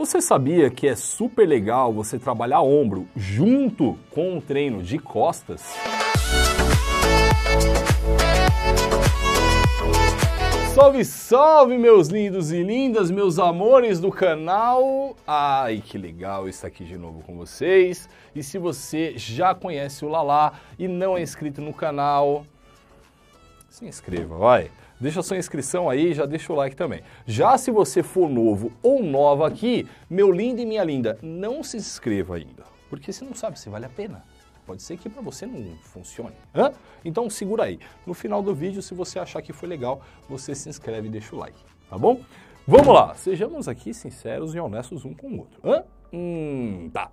Você sabia que é super legal você trabalhar ombro junto com um treino de costas? Salve, salve, meus lindos e lindas, meus amores do canal! Ai, que legal estar aqui de novo com vocês. E se você já conhece o Lala e não é inscrito no canal, se inscreva, vai. Deixa sua inscrição aí, já deixa o like também. Já se você for novo ou nova aqui, meu lindo e minha linda, não se inscreva ainda, porque você não sabe se vale a pena. Pode ser que para você não funcione. Hã? Então segura aí. No final do vídeo, se você achar que foi legal, você se inscreve e deixa o like, tá bom? Vamos lá, sejamos aqui sinceros e honestos um com o outro. Hã? Hum, tá.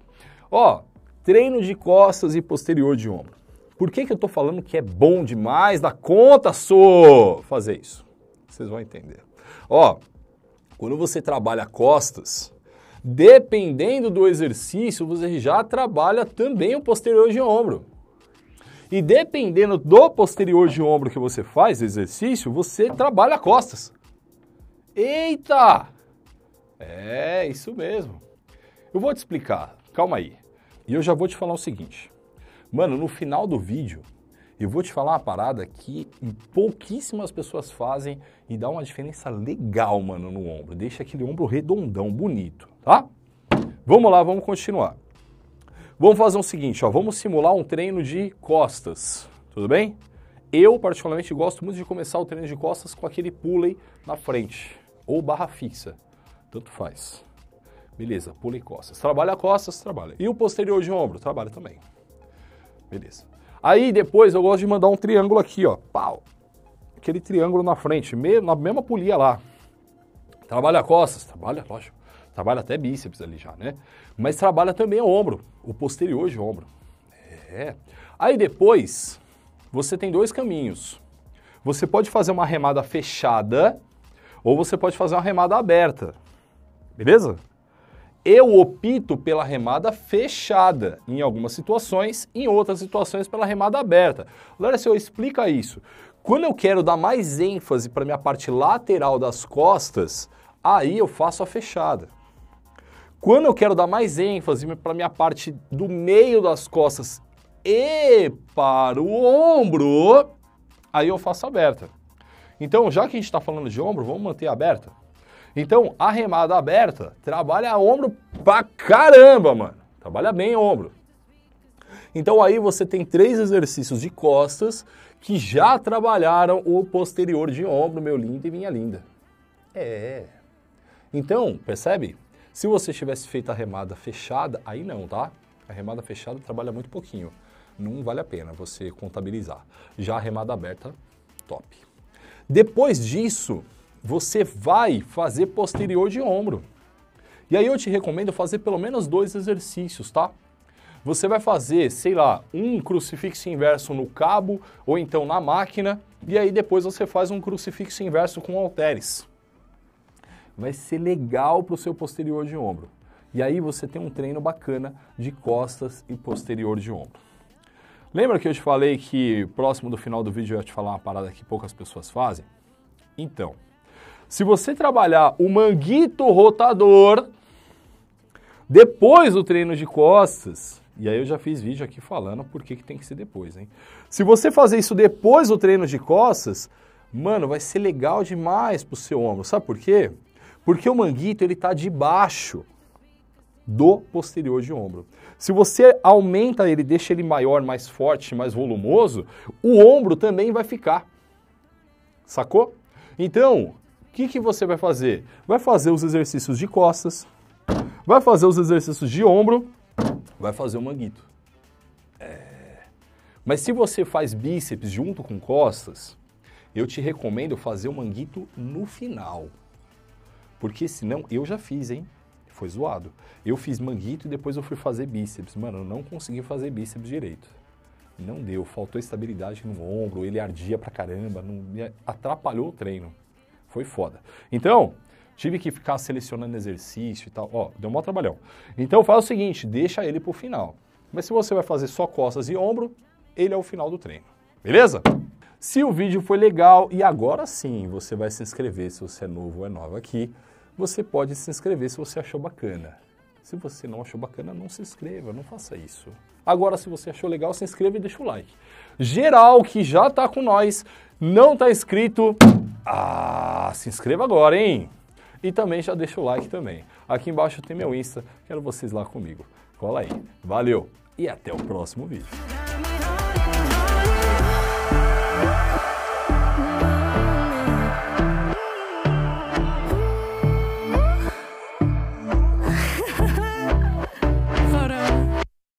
Ó, treino de costas e posterior de ombro. Por que, que eu estou falando que é bom demais da conta, sou fazer isso? Vocês vão entender. Ó, quando você trabalha costas, dependendo do exercício, você já trabalha também o posterior de ombro. E dependendo do posterior de ombro que você faz, exercício, você trabalha costas. Eita! É, isso mesmo. Eu vou te explicar, calma aí. E eu já vou te falar o seguinte. Mano, no final do vídeo, eu vou te falar uma parada que pouquíssimas pessoas fazem e dá uma diferença legal, mano, no ombro. Deixa aquele ombro redondão, bonito, tá? Vamos lá, vamos continuar. Vamos fazer o seguinte, ó, vamos simular um treino de costas, tudo bem? Eu, particularmente, gosto muito de começar o treino de costas com aquele pulley na frente, ou barra fixa, tanto faz. Beleza, pulley costas. Trabalha costas, trabalha. E o posterior de ombro? Trabalha também. Beleza. Aí depois eu gosto de mandar um triângulo aqui, ó. Pau. Aquele triângulo na frente, na mesma polia lá. Trabalha costas, trabalha, lógico. Trabalha até bíceps ali já, né? Mas trabalha também o ombro, o posterior de ombro. É. Aí depois, você tem dois caminhos. Você pode fazer uma remada fechada ou você pode fazer uma remada aberta. Beleza? Eu opto pela remada fechada em algumas situações, em outras situações pela remada aberta. Larissa, explica isso. Quando eu quero dar mais ênfase para minha parte lateral das costas, aí eu faço a fechada. Quando eu quero dar mais ênfase para minha parte do meio das costas e para o ombro, aí eu faço aberta. Então, já que a gente está falando de ombro, vamos manter aberta? Então, a remada aberta trabalha ombro pra caramba, mano. Trabalha bem ombro. Então aí você tem três exercícios de costas que já trabalharam o posterior de ombro, meu lindo e minha linda. É. Então, percebe? Se você tivesse feito a remada fechada, aí não, tá? A remada fechada trabalha muito pouquinho. Não vale a pena você contabilizar. Já a remada aberta, top. Depois disso, você vai fazer posterior de ombro. E aí eu te recomendo fazer pelo menos dois exercícios, tá? Você vai fazer, sei lá, um crucifixo inverso no cabo ou então na máquina, e aí depois você faz um crucifixo inverso com halteres. Vai ser legal para o seu posterior de ombro. E aí você tem um treino bacana de costas e posterior de ombro. Lembra que eu te falei que próximo do final do vídeo eu ia te falar uma parada que poucas pessoas fazem? Então, se você trabalhar o manguito rotador depois do treino de costas, e aí eu já fiz vídeo aqui falando por que, tem que ser depois, hein? Se você fazer isso depois do treino de costas, mano, vai ser legal demais pro seu ombro. Sabe por quê? Porque o manguito ele tá debaixo do posterior de ombro. Se você aumenta ele, deixa ele maior, mais forte, mais volumoso, o ombro também vai ficar. Sacou? Então, que, que você vai fazer? Vai fazer os exercícios de costas, vai fazer os exercícios de ombro, vai fazer o manguito. É... Mas se você faz bíceps junto com costas, eu te recomendo fazer o manguito no final. Porque senão, eu já fiz, hein? Foi zoado. Eu fiz manguito e depois eu fui fazer bíceps. Mano, eu não consegui fazer bíceps direito. Não deu, faltou estabilidade no ombro, ele ardia pra caramba, não, atrapalhou o treino. Foi foda. Então, tive que ficar selecionando exercício e tal. Ó, deu um maior trabalhão. Então faz o seguinte, deixa ele pro final. Mas se você vai fazer só costas e ombro, ele é o final do treino. Beleza? Se o vídeo foi legal e agora sim você vai se inscrever se você é novo ou é nova aqui você pode se inscrever se você achou bacana. Se você não achou bacana, não se inscreva, não faça isso. Agora, se você achou legal, se inscreva e deixa o like. Geral que já tá com nós, não tá inscrito, ah, se inscreva agora, hein? E também já deixa o like também. Aqui embaixo tem meu Insta, quero vocês lá comigo. Cola aí. Valeu e até o próximo vídeo.